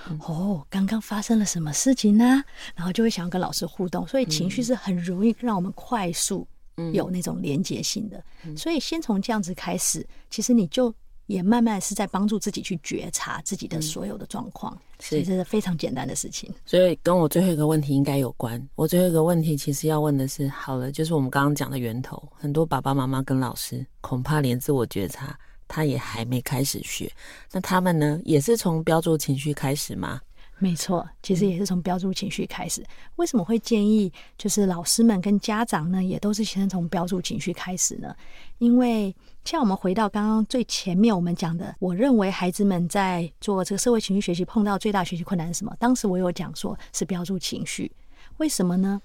[SPEAKER 3] 嗯、哦，刚刚发生了什么事情呢？”然后就会想要跟老师互动，所以情绪是很容易让我们快速有那种连结性的。所以先从这样子开始，其实你就。也慢慢是在帮助自己去觉察自己的所有的状况，嗯、所以这是非常简单的事情。
[SPEAKER 1] 所以跟我最后一个问题应该有关。我最后一个问题其实要问的是，好了，就是我们刚刚讲的源头，很多爸爸妈妈跟老师恐怕连自我觉察他也还没开始学，那他们呢，也是从标注情绪开始吗？
[SPEAKER 3] 没错，其实也是从标注情绪开始。为什么会建议就是老师们跟家长呢，也都是先从标注情绪开始呢？因为像我们回到刚刚最前面我们讲的，我认为孩子们在做这个社会情绪学习碰到最大学习困难是什么？当时我有讲说是标注情绪，为什么呢？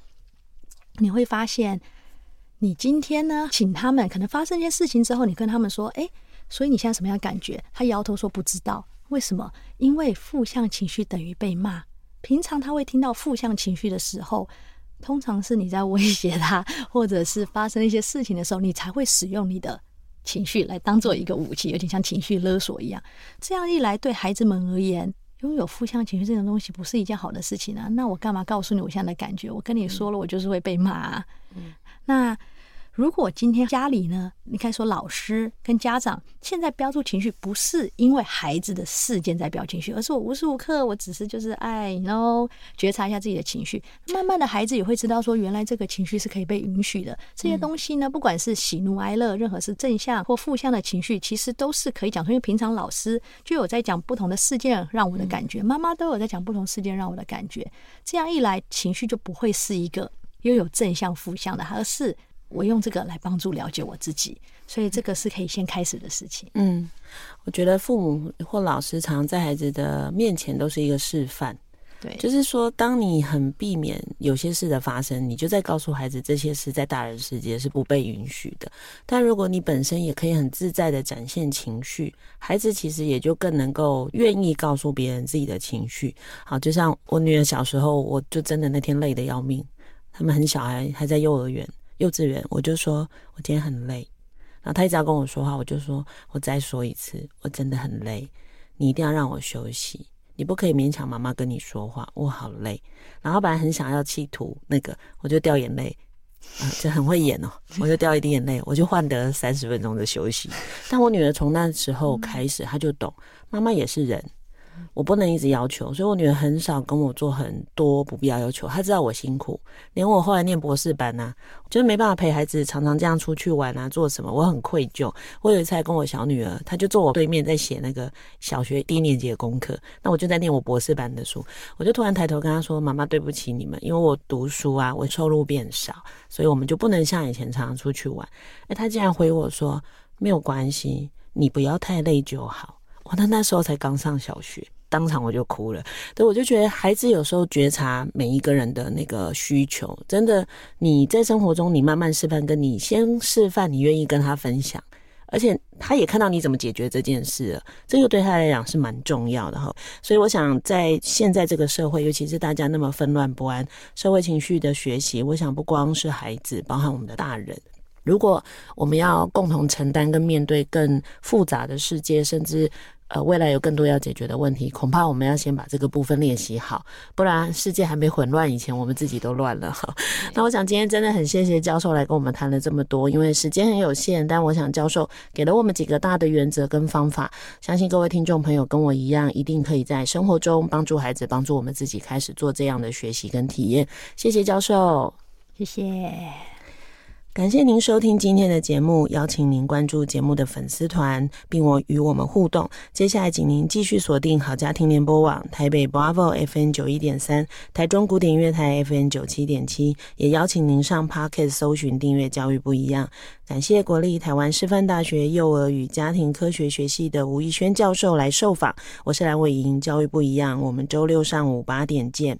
[SPEAKER 3] 你会发现，你今天呢，请他们可能发生一件事情之后，你跟他们说，哎，所以你现在什么样的感觉？他摇头说不知道。为什么？因为负向情绪等于被骂。平常他会听到负向情绪的时候，通常是你在威胁他，或者是发生一些事情的时候，你才会使用你的情绪来当做一个武器，有点像情绪勒索一样。这样一来，对孩子们而言，拥有负向情绪这种东西不是一件好的事情啊。那我干嘛告诉你我现在的感觉？我跟你说了，我就是会被骂啊。嗯，那。如果今天家里呢，你可以说老师跟家长现在标注情绪，不是因为孩子的事件在标情绪，而是我无时无刻我只是就是爱，然后觉察一下自己的情绪。慢慢的孩子也会知道说，原来这个情绪是可以被允许的。这些东西呢，不管是喜怒哀乐，任何是正向或负向的情绪，其实都是可以讲出。因为平常老师就有在讲不同的事件让我的感觉，妈妈都有在讲不同事件让我的感觉。这样一来，情绪就不会是一个拥有正向负向的，而是。我用这个来帮助了解我自己，所以这个是可以先开始的事情。
[SPEAKER 1] 嗯，我觉得父母或老师常常在孩子的面前都是一个示范。
[SPEAKER 3] 对，
[SPEAKER 1] 就是说，当你很避免有些事的发生，你就在告诉孩子，这些事在大人世界是不被允许的。但如果你本身也可以很自在的展现情绪，孩子其实也就更能够愿意告诉别人自己的情绪。好，就像我女儿小时候，我就真的那天累得要命，他们很小孩还在幼儿园。幼稚园，我就说我今天很累，然后他一直要跟我说话，我就说我再说一次，我真的很累，你一定要让我休息，你不可以勉强妈妈跟你说话，我好累。然后本来很想要企图那个，我就掉眼泪，啊，就很会演哦，我就掉一滴眼泪，我就换得三十分钟的休息。但我女儿从那时候开始，她就懂，妈妈也是人。我不能一直要求，所以我女儿很少跟我做很多不必要要求。她知道我辛苦，连我后来念博士班呐、啊，就是没办法陪孩子常常这样出去玩啊，做什么，我很愧疚。我有一次还跟我小女儿，她就坐我对面在写那个小学低年级的功课，那我就在念我博士班的书，我就突然抬头跟她说：“妈妈，对不起你们，因为我读书啊，我收入变少，所以我们就不能像以前常常出去玩。”哎，她竟然回我说：“没有关系，你不要太累就好。”哇，那那时候才刚上小学，当场我就哭了。对，我就觉得孩子有时候觉察每一个人的那个需求，真的，你在生活中你慢慢示范，跟你先示范，你愿意跟他分享，而且他也看到你怎么解决这件事了，这个对他来讲是蛮重要的哈。所以我想，在现在这个社会，尤其是大家那么纷乱不安，社会情绪的学习，我想不光是孩子，包含我们的大人。如果我们要共同承担跟面对更复杂的世界，甚至呃未来有更多要解决的问题，恐怕我们要先把这个部分练习好，不然世界还没混乱以前，我们自己都乱了。那我想今天真的很谢谢教授来跟我们谈了这么多，因为时间很有限，但我想教授给了我们几个大的原则跟方法，相信各位听众朋友跟我一样，一定可以在生活中帮助孩子，帮助我们自己开始做这样的学习跟体验。谢谢教授，
[SPEAKER 3] 谢谢。
[SPEAKER 1] 感谢您收听今天的节目，邀请您关注节目的粉丝团，并我与我们互动。接下来，请您继续锁定好家庭联播网台北 Bravo FM 九一点三，台中古典乐台 FM 九七点七，也邀请您上 Pocket 搜寻订阅教育不一样。感谢国立台湾师范大学幼儿与家庭科学学系的吴怡轩教授来受访。我是蓝伟莹，教育不一样，我们周六上午八点见。